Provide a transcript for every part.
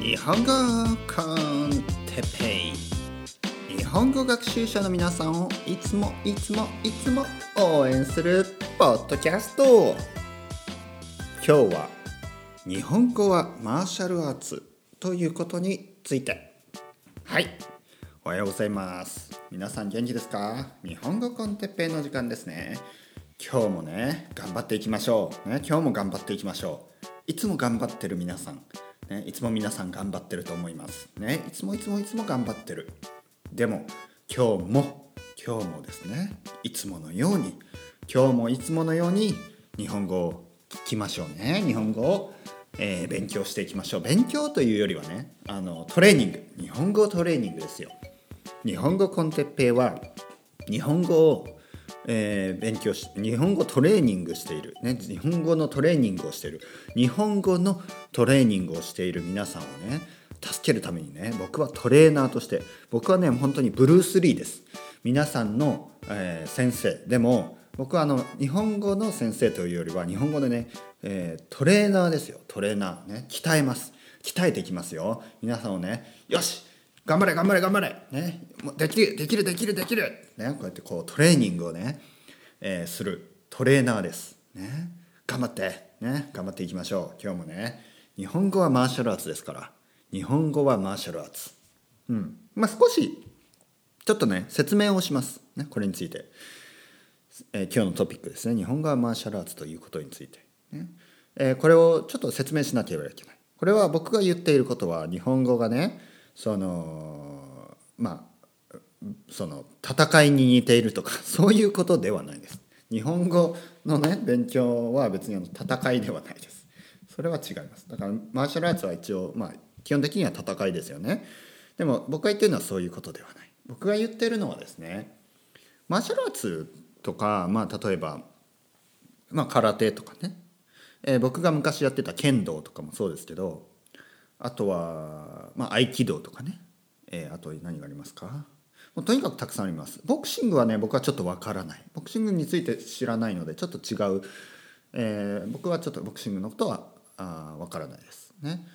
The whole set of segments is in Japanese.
日本語コンテペイ。日本語学習者の皆さんをいつもいつもいつも応援するポッドキャスト。今日は日本語はマーシャルアーツということについて。はい。おはようございます。皆さん元気ですか？日本語コンテッペイの時間ですね。今日もね頑張っていきましょう、ね、今日も頑張っていきましょう。いつも頑張ってる皆さん、ね、いつも皆さん頑張ってると思います。ねいつもいつもいつも頑張ってる。でも今日も今日もですねいつものように今日もいつものように日本語を聞きましょうね。日本語を、えー、勉強していきましょう。勉強というよりはねあのトレーニング。日本語トレーニングですよ。日本語コンテッペイは日本語をえー、勉強し日本語トレーニングしている、ね、日本語のトレーニングをしている。日本語のトレーニングをしている皆さんをね助けるためにね僕はトレーナーとして僕はね本当にブルース・リーです。皆さんの、えー、先生。でも僕はあの日本語の先生というよりは日本語でね、えー、トレーナーですよ。トレーナーね鍛えます。鍛えていきますよ。皆さんをねよし頑張れ頑張れ頑張れ、ね、できるできるできるできる、ね、こうやってこうトレーニングをね、えー、するトレーナーです、ね、頑張って、ね、頑張っていきましょう。今日もね日本語はマーシャルアーツですから。日本語はマーシャルアーツうん。まあ少しちょっとね説明をします、ね、これについて、えー、今日のトピックですね。日本語はマーシャルアーツということについて、ね。えー、これをちょっと説明しなければいけない。これは僕が言っていることは日本語がねそのまあその戦いに似ているとか そういうことではないです。日本語のね勉強は別に戦いではないです。それは違います。だからマーシャルアーツは一応まあ基本的には戦いですよね。でも僕が言ってるのはそういうことではない。僕が言ってるのはですねマーシャルアーツとかまあ例えばまあ空手とかね、えー、僕が昔やってた剣道とかもそうですけどあとは、まあ、合気道とかね、えー、あと何がありますか？もうとにかくたくさんあります。ボクシングはね僕はちょっとわからない。ボクシングについて知らないのでちょっと違う、えー、僕はちょっとボクシングのことはあわからないです。ね。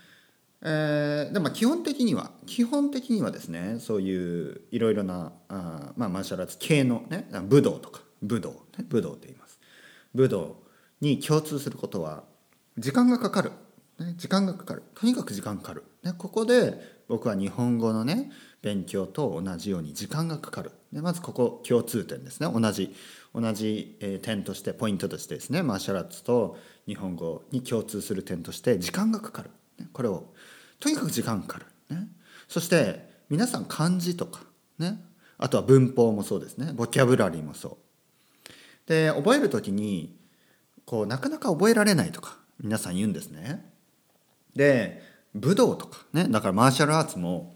えー、でも基本的には基本的にはですねそういういろいろなあ、まあ、マーシャルアーツ系の、ね、武道とか武道、ね、武道って言います。武道に共通することは時間がかかる。ね、時間がかかる。とにかく時間かかる、ね、ここで僕は日本語のね勉強と同じように時間がかかる。でまずここ共通点ですね。同じ同じ、え点としてポイントとしてですねマーシャルアーツと日本語に共通する点として時間がかかる、ね、これをとにかく時間かかる、ね、そして皆さん漢字とかねあとは文法もそうですね。ボキャブラリーもそう。で覚える時にこうなかなか覚えられないとか皆さん言うんですね。で武道とかねだからマーシャルアーツも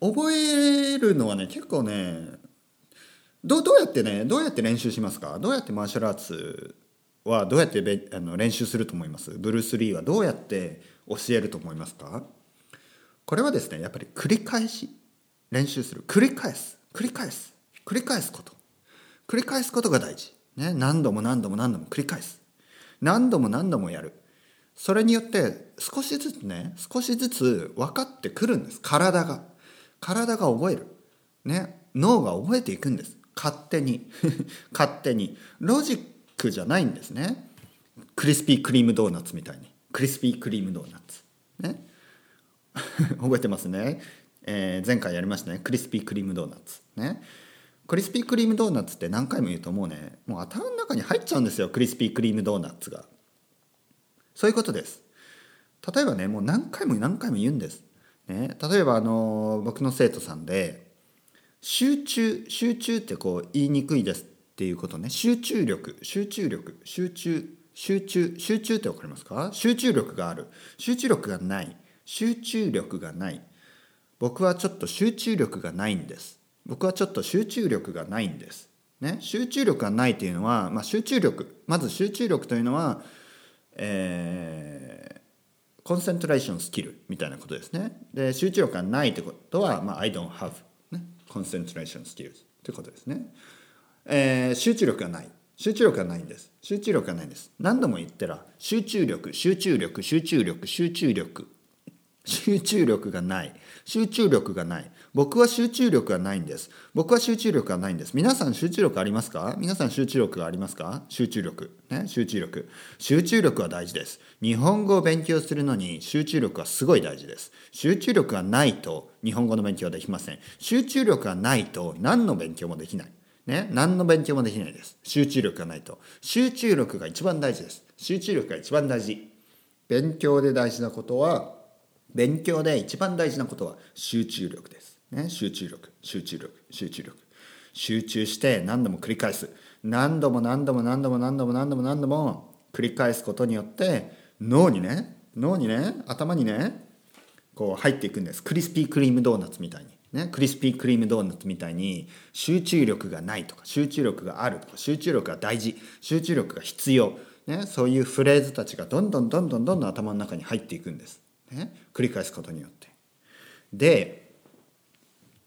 覚えるのはね結構ねどどうやってねどうやって練習しますか？どうやってマーシャルアーツはどうやってべあの練習すると思います？ブルース・リーはどうやって教えると思いますか？これはですねやっぱり繰り返し練習する。繰り返す。繰り返す。繰り返すこと。繰り返すことが大事、ね、何度も何度も何度も繰り返す。何度も何度もやる。それによって少しずつね少しずつ分かってくるんです。体が。体が覚える。ね。脳が覚えていくんです。勝手に。勝手に。ロジックじゃないんですね。クリスピークリームドーナツみたいに。クリスピークリームドーナツ。ね。覚えてますね、えー、前回やりましたね。クリスピークリームドーナツ。ね。クリスピークリームドーナツって何回も言うともうね。もう頭の中に入っちゃうんですよ。クリスピークリームドーナツが。そういうことです。例えばねもう何回も何回も言うんです。ね、例えばあの僕の生徒さんで集中集中ってこう言いにくいですっていうことね。集中力集中力集中集中集中って分かりますか？集中力がある。集中力がない。集中力がない。僕はちょっと集中力がないんです。僕はちょっと集中力がないんです。ね集中力がないというのは、まあ、集中力。まず集中力というのはえー、コンセントレーションスキルみたいなことですね。で集中力がないってことは、まあ、I don't have、ね、コンセントレーションスキルってことですね。えー、集中力がない。集中力がないんです。集中力がないんです。何度も言ったら集中力、集中力、集中力、集中力。集中力がない集中力がない僕は集中力がないんです。僕は集中力がないんです。皆さん集中力ありますか？皆さん集中力がありますか？集中力。ね？集中力。集中力は大事です。日本語を勉強するのに集中力はすごい大事です。集中力がないと日本語の勉強はできません。集中力がないと何の勉強もできない。ね、何の勉強もできないです。集中力がないと。集中力が一番大事です。集中力が一番大事。勉強で大事なことは、勉強で一番大事なことは集中力です。ね、集中力、集中力、集中力。集中して何度も繰り返す。何度も何度も何度も何度も何度も何度も繰り返すことによって脳にね、脳にね、頭にね、こう入っていくんです。クリスピークリームドーナツみたいに。ね、クリスピークリームドーナツみたいに集中力がないとか集中力があるとか集中力が大事集中力が必要、ね、そういうフレーズたちがどんどんどんどんどんどん頭の中に入っていくんです、ね、繰り返すことによってで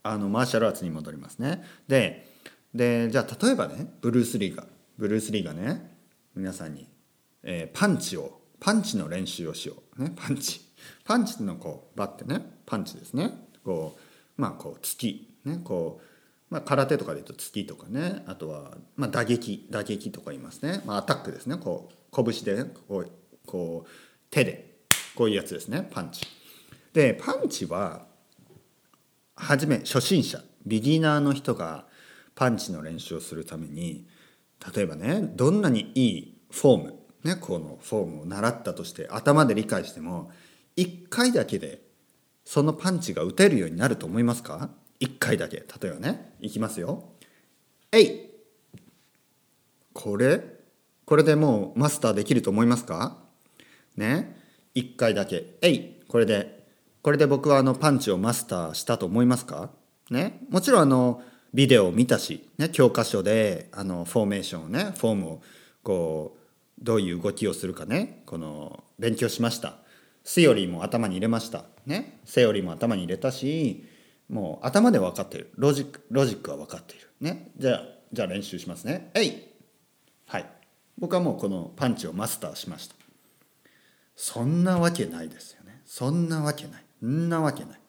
あのマーシャルアーツに戻りますね。ででじゃあ例えばねブルース・リーがブルース・リーがね皆さんに、えー、パンチをパンチの練習をしよう、ね、パンチ。パンチのこうバッてねパンチですね。こうまあこう突き。ねこうまあ、空手とかで言うと突きとかね。あとは、まあ、打撃。打撃とか言いますね、まあ、アタックですね。こう拳で、こうこう手で。こういうやつですね。パンチ。でパンチは初め初心者ビギナーの人がパンチの練習をするために例えばねどんなにいいフォームねこのフォームを習ったとして頭で理解しても1回だけでそのパンチが打てるようになると思いますか？1回だけ。例えばねいきますよ。えい！これ？これでもうマスターできると思いますか？ね？1回だけ。えい！これでこれで僕はあのパンチをマスターしたと思いますか？ね？もちろんあのビデオを見たし、ね、教科書であのフォーメーションをねフォームをこうどういう動きをするかね？この勉強しました。セオリーも頭に入れました。ね？セオリーも頭に入れたしもう頭で分かってる。ロジックロジックは分かっている。ね？じゃあじゃあ練習しますね。えい！はい。僕はもうこのパンチをマスターしました。そんなわけないですよね。そんなわけない。んなわけない。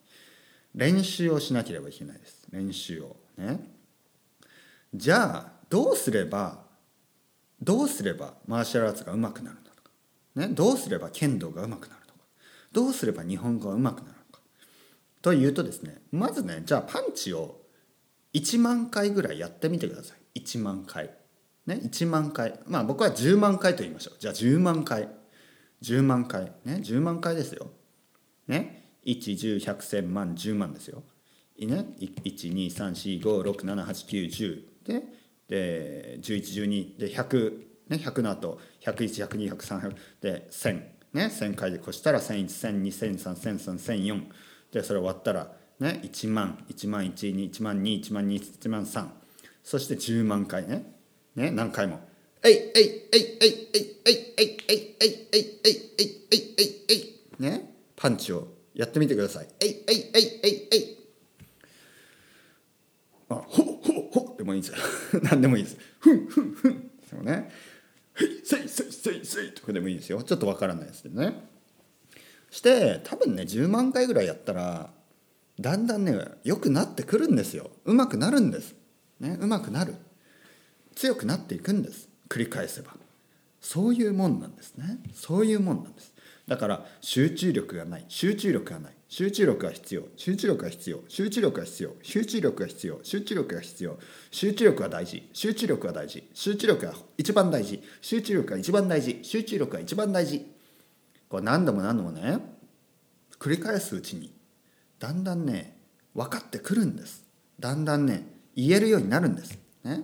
練習をしなければいけないです。練習をね。じゃあどうすればどうすればマーシャルアーツが上手くなるのか、ね、どうすれば剣道が上手くなるのか。どうすれば日本語がうまくなるのか。というとですねまずねじゃあパンチを1万回ぐらいやってみてください。1万回。ね1万回。まあ僕は10万回と言いましょう。じゃあ10万回。10万回。ね10万回ですよ。ね。110100100万10万ですよ。ね？12345678910でで1112で100ね100の後10110210030で1000ね、1000回で越したら1001、1002、1003、1003、1004でそれ終わったら、ね、1万1万1 2 1万2 1万2 1万3そして10万回ね。ね何回も「えいえいえいえいえいえいえいえいえいえいえいえいえい。ねパンチを。やってみてください「えいえいえいえいえい」あほほほでもいいですよ。何でもいいです。ふんふんふん。そうね「いせいせいせいせい」とかでもいいですよ。ちょっとわからないですけどね。して多分ね10万回ぐらいやったらだんだんね良くなってくるんですよ。うまくなるんです。ねうまくなる。強くなっていくんです。繰り返せば。そういうもんなんですね。そういうもんなんです。だから集中力がない。集中力がない。集中力が必要。集中力が必要。集中力が必要。集中力が必要。集中力が必要。集中力が大事。集中力が大事。集中力が一番大事。集中力が一番大事。集中力が一番大事。こう何度も何度もね繰り返すうちにだんだんね分かってくるんです。だんだんね言えるようになるんです。ね。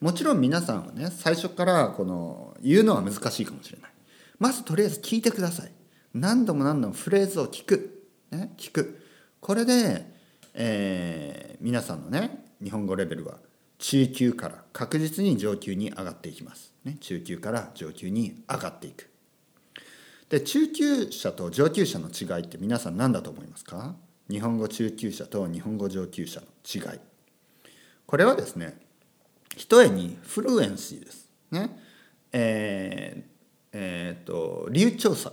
もちろん皆さんはね最初からこの言うのは難しいかもしれない。まずとりあえず聞いてください。何度も何度もフレーズを聞く。ね、聞く。これで、えー、皆さんのね日本語レベルは中級から確実に上級に上がっていきます、ね、中級から上級に上がっていく。で中級者と上級者の違いって皆さん何だと思いますか？日本語中級者と日本語上級者の違い。これはですねひとえにフルエンシーです。ねえー、えー、と流暢さ。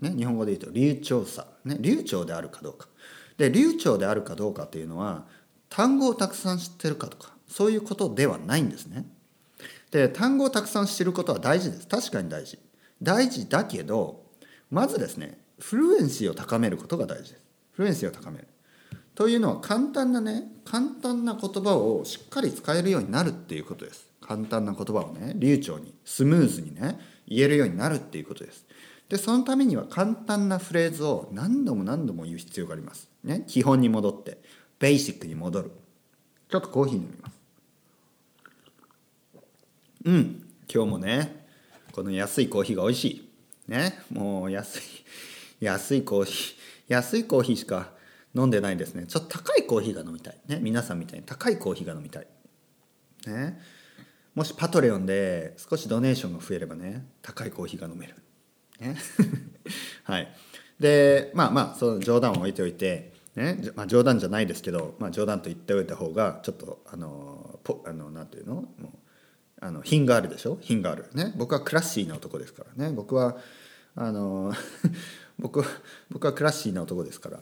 ね、日本語で言うと流暢さ、ね、流暢であるかどうか。で流暢であるかどうかっていうのは単語をたくさん知ってるかとかそういうことではないんですね。で単語をたくさん知ることは大事です。確かに大事。大事だけどまずですねフルエンシーを高めることが大事です。フルエンシーを高める。というのは簡単なね簡単な言葉をしっかり使えるようになるっていうことです。簡単な言葉をね流暢にスムーズにね言えるようになるっていうことです。でそのためには簡単なフレーズを何度も何度も言う必要があります、ね、基本に戻ってベーシックに戻る。ちょっとコーヒー飲みます。うん今日もねこの安いコーヒーが美味しい。ねもう安い安いコーヒー安いコーヒーしか飲んでないですね。ちょっと高いコーヒーが飲みたい。ね皆さんみたいに高いコーヒーが飲みたい。ね。もしパトレオンで少しドネーションが増えればね高いコーヒーが飲める。ね。はい。でまあまあその冗談を置いておいてね。まあ、冗談じゃないですけど、まあ、冗談と言っておいた方がちょっとあのポあのなんていうの？もうあの品があるでしょ？品がある。ね。僕は classy な男ですからね。僕はあの 僕僕は classy な男ですから。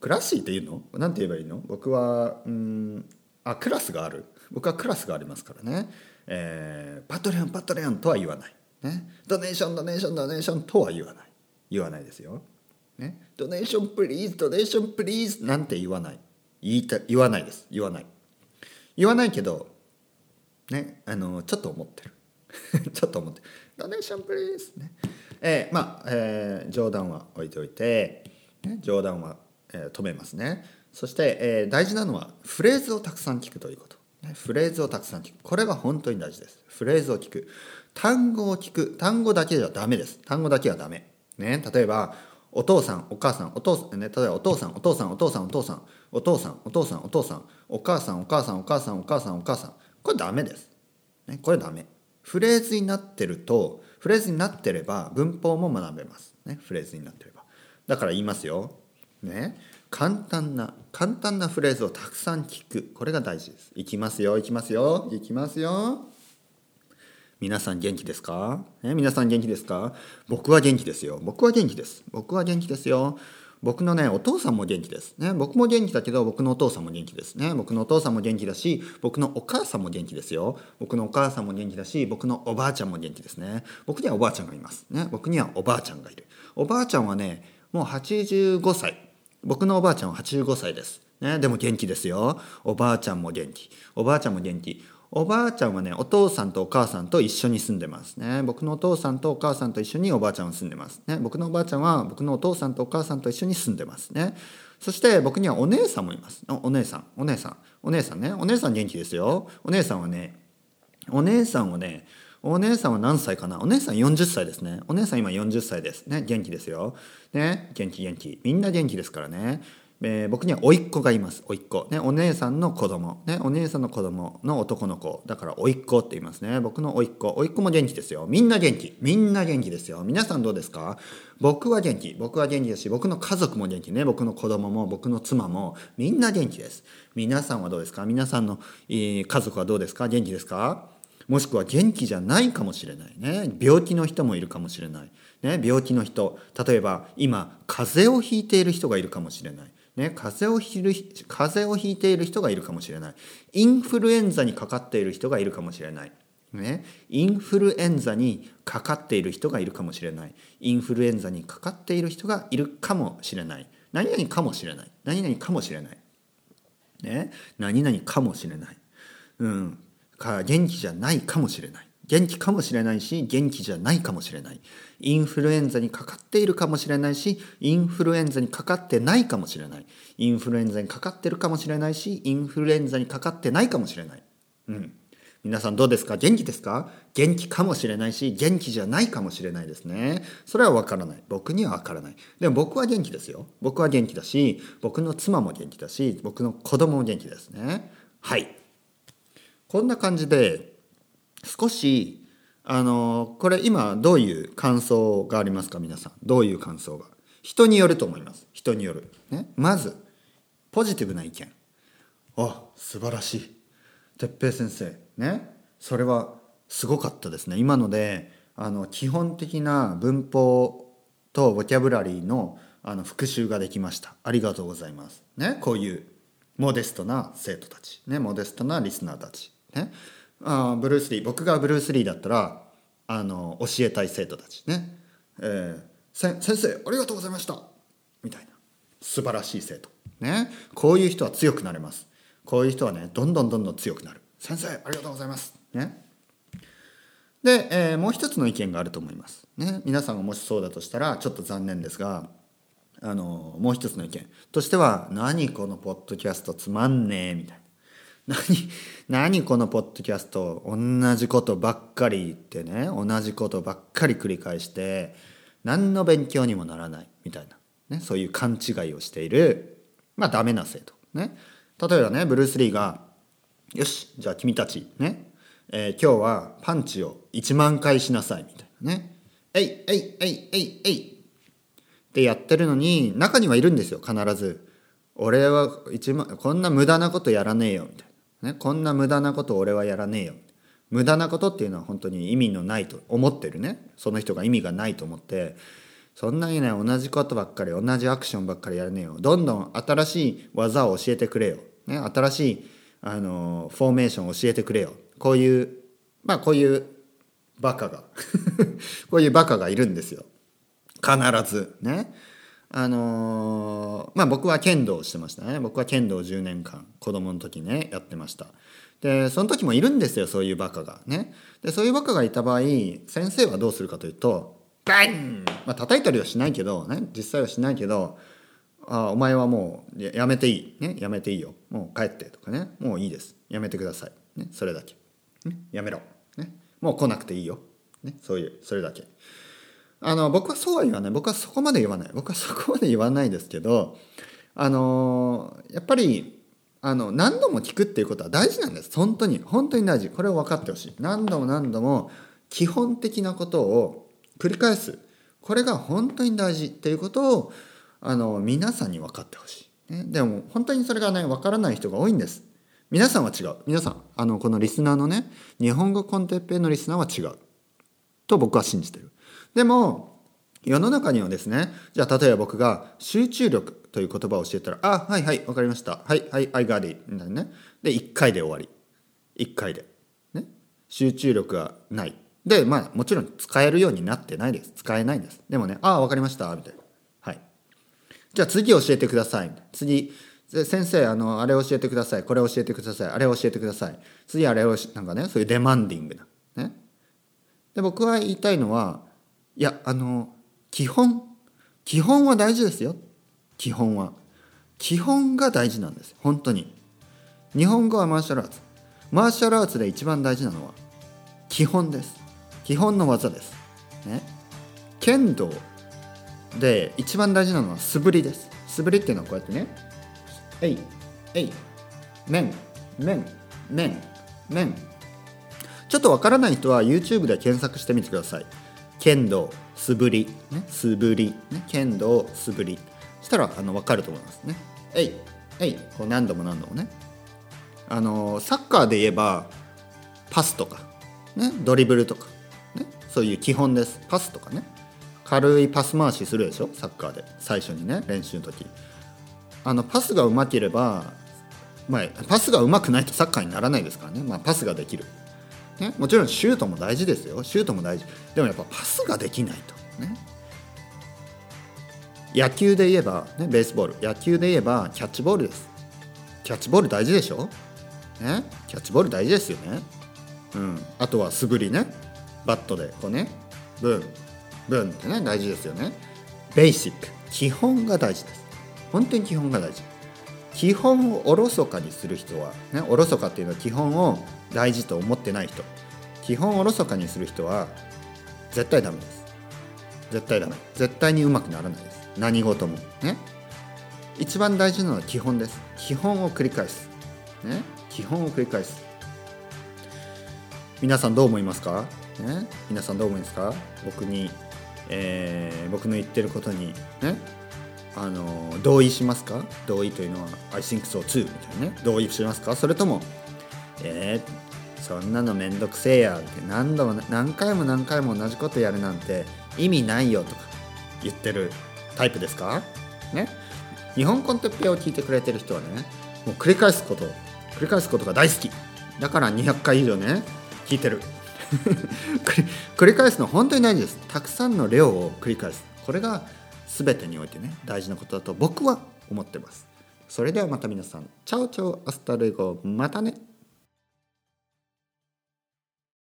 classy っていうの？なんて言えばいいの？僕はうんあクラスがある。僕はクラスがありますからね、えー、 Patreon Patreon とは言わない、ね、 donation donation donation とは言わない。言わないですよ、ね、 donation please donation please なんて言わない。言いた言わないです。言わない。言わないけどね。あのちょっと思ってる。ちょっと思ってる。ドネーションプリーズ。ね。えー、まあ、えー、冗談は置いておいて、ね、冗談は、えー、止めますね。そして、えー、大事なのはフレーズをたくさん聞くということ、フレーズをたくさん聞く。これが本当に大事です。フレーズを聞く。単語を聞く。単語だけじゃダメです。単語だけはダメ。ね例えばお父さんお母さんお父さんね例えばお父さんお父さんお父さんお父さんお父さんお父さんお父さんお母さんお母さんお母さんお母さんお母さん。これダメです、ね、これダメ。フレーズになってるとフレーズになってれば文法も学べます、ね、フレーズになってれば。だから言いますよ。ね簡単な簡単なフレーズをたくさん聞く。これが大事です。いきますよいきますよいきますよ。皆さん元気ですか、ね、皆さん元気ですか？僕は元気ですよ。僕は元気です。僕は元気ですよ。僕のねお父さんも元気です。ね僕も元気だけど僕のお父さんも元気です。ね僕のお父さんも元気だし僕のお母さんも元気ですよ。僕のお母さんも元気だし僕のおばあちゃんも元気ですね。僕にはおばあちゃんがいます。ね僕にはおばあちゃんがいる。おばあちゃんはねもう85歳。僕のおばあちゃんは85歳です。ねでも元気ですよ。おばあちゃんも元気。おばあちゃんも元気。おばあちゃんはねお父さんとお母さんと一緒に住んでますね。僕のお父さんとお母さんと一緒におばあちゃんは住んでますね。僕のおばあちゃんは僕のお父さんとお母さんと一緒に住んでますね。そして僕にはお姉さんもいます。お姉さん。お姉さん。お姉さんね。お姉さん元気ですよ。お姉さんはねお姉さんはねお姉さんは何歳かな？お姉さん40歳ですね。お姉さん今40歳です。ね、元気ですよ。ね、元気元気。みんな元気ですからね。えー、僕には甥っ子がいます。甥っ子、ね、お姉さんの子供、ね、お姉さんの子供の男の子。だから甥っ子って言いますね。僕の甥っ子。甥っ子も元気ですよ。みんな元気。みんな元気ですよ。皆さんどうですか？僕は元気。僕は元気だし僕の家族も元気ね。僕の子供も僕の妻も。みんな元気です。皆さんはどうですか？皆さんの、えー、家族はどうですか？元気ですか？もしくは元気じゃないかもしれないね。病気の人もいるかもしれない、ね、病気の人。例えば今風邪をひいている人がいるかもしれない。ね、風邪をひる風邪をひいている人がいるかもしれない。インフルエンザにかかっている人がいるかもしれない、ね、インフルエンザにかかっている人がいるかもしれない。インフルエンザにかかっている人がいるかもしれない。何々かもしれない。何々かもしれない、ね、何々かもしれない、うん、か元気じゃないかもしれない。元気かもしれないし元気じゃないかもしれない。インフルエンザにかかっているかもしれないしインフルエンザにかかってないかもしれない。インフルエンザにかかってるかもしれないしインフルエンザにかかってないかもしれない。うん。皆さんどうですか？元気ですか？元気かもしれないし元気じゃないかもしれないですね。それはわからない。僕にはわからない。でも僕は元気ですよ。僕は元気だし僕の妻も元気だし僕の子供も元気ですね。はい。こんな感じで少しあのこれ今どういう感想がありますか皆さん。どういう感想が。人によると思います。人による、ね、まずポジティブな意見。あ素晴らしい。哲平先生。ね。それはすごかったですね。今のであの基本的な文法とボキャブラリーのあの復習ができました。ありがとうございます。ね。こういうモデストな生徒たち。ね。モデストなリスナーたち。ね。あブルース・リー。僕がブルース・リーだったらあの教えたい生徒たちね、えー、先生ありがとうございました。みたいな。素晴らしい生徒。ね。こういう人は強くなれます。こういう人はねどんどんどんどん強くなる。先生ありがとうございます。ね。で、えー、もう一つの意見があると思います、ね、皆さんがもしそうだとしたらちょっと残念ですがあのもう一つの意見。としては「何このポッドキャストつまんねえ」みたいな「何何このポッドキャスト同じことばっかり言ってね同じことばっかり繰り返して何の勉強にもならない」みたいな、ね、そういう勘違いをしているまあダメな生徒ね。例えばねブルース・リーが「よしじゃあ君たちね、えー、今日はパンチを1万回しなさい」みたいなね「えいえいえいえいえい」ってやってるのに中にはいるんですよ必ず。俺は一万こんな無駄なことやらねえよみたいな、ね、こんな無駄なこと俺はやらねえよ。無駄なことっていうのは本当に意味のないと思ってるね。その人が意味がないと思って。そんなにね同じことばっかり同じアクションばっかりやらねえよ。どんどん新しい技を教えてくれよ、ね、新しいあのフォーメーションを教えてくれよ。こういうまあこういうバカが。こういうバカがいるんですよ。必ず。ね。あのー、まあ僕は剣道してましたね。僕は剣道10年間子供の時ねやってました。でその時もいるんですよそういうバカが。ね。でそういうバカがいた場合先生はどうするかというとバン！まあ叩いたりはしないけどね。実際はしないけどあお前はもうやめていい、ね、やめていいよ。もう帰ってとかね。もういいです。やめてください、ね、それだけ、ね、やめろ、ね、もう来なくていいよ、ね、そういうそれだけ。あの僕はそうは言わない。僕はそこまで言わない。僕はそこまで言わないですけどあのやっぱりあの何度も聞くっていうことは大事なんです。本当に。本当に大事。これを分かってほしい。何度も何度も基本的なことを繰り返す。これが本当に大事。っていうことをあの皆さんに分かってほしい、でも本当にそれがね分からない人が多いんです。皆さんは違う。皆さんあのこのリスナーのね日本語コンテッペイのリスナーは違う。と僕は信じてる。でも世の中にはですねじゃあ例えば僕が集中力という言葉を教えたら「あはいはい分かりました。はいはい I got it」みたいなね。で1回で終わり。1回で、ね、集中力がない。でまあもちろん使えるようになってないです。使えないんです。でもね「ああ分かりました」みたいな。はい。じゃあ次教えてください。次先生あのあれ教えてください。これ教えてください。あれ教えてください。次あれをなんかねそういうデマンディングな。ね。で僕は言いたいのはいやあの基本基本は大事ですよ。基本は。基本が大事なんです。本当に。日本語はマーシャルアーツマーシャルアーツで一番大事なのは基本です。基本の技です。ね。剣道で一番大事なのは素振りです。素振りっていうのはこうやってね。えいえい面面面面ちょっとわからない人は YouTube で検索してみてください。剣道素振り、ね、素振り、ね、剣道素振り。したらあの分かると思いますね。えい。えい。こう何度も何度もね。あのサッカーで言えばパスとか、ね、ドリブルとか、ね、そういう基本です。パスとかね。軽いパス回しするでしょ？サッカーで。最初にね。練習の時。あのパスがうまければ、まあ、パスがうまくないとサッカーにならないですからね、まあ、パスができるね、もちろんシュートも大事ですよ。シュートも大事。でもやっぱパスができないと。ね。野球で言えば、ね、ベースボール。野球で言えばキャッチボールです。キャッチボール大事でしょ、ね、キャッチボール大事ですよね。うん。あとは素振りね。バットでこうね。ブンブンってね大事ですよね。ベーシック。基本が大事です。本当に基本が大事。基本をおろそかにする人はねおろそかっていうのは基本を大事と思ってない人。基本おろそかにする人は絶対ダメです。絶対ダメ。絶対にうまくならないです。何事も。ね。一番大事なのは基本です。基本を繰り返す。ね。基本を繰り返す。皆さんどう思いますか、ね、皆さんどう思いますか？僕に、えー、僕の言ってることに。ね。あの同意しますか？同意というのは I think so too みたいなね。同意しますか？それともえー、そんなのめんどくせえやって何度も何回も何回も同じことやるなんて意味ないよとか言ってるタイプですか？ね？日本コンテッペを聞いてくれてる人はねもう繰り返すこと繰り返すことが大好き。だから200回以上ね聞いてる。繰り返すの本当に大事です。たくさんの量を繰り返す。これが全てにおいてね大事なことだと僕は思ってます。それではまた皆さん。 ciao ciao hasta luego またね。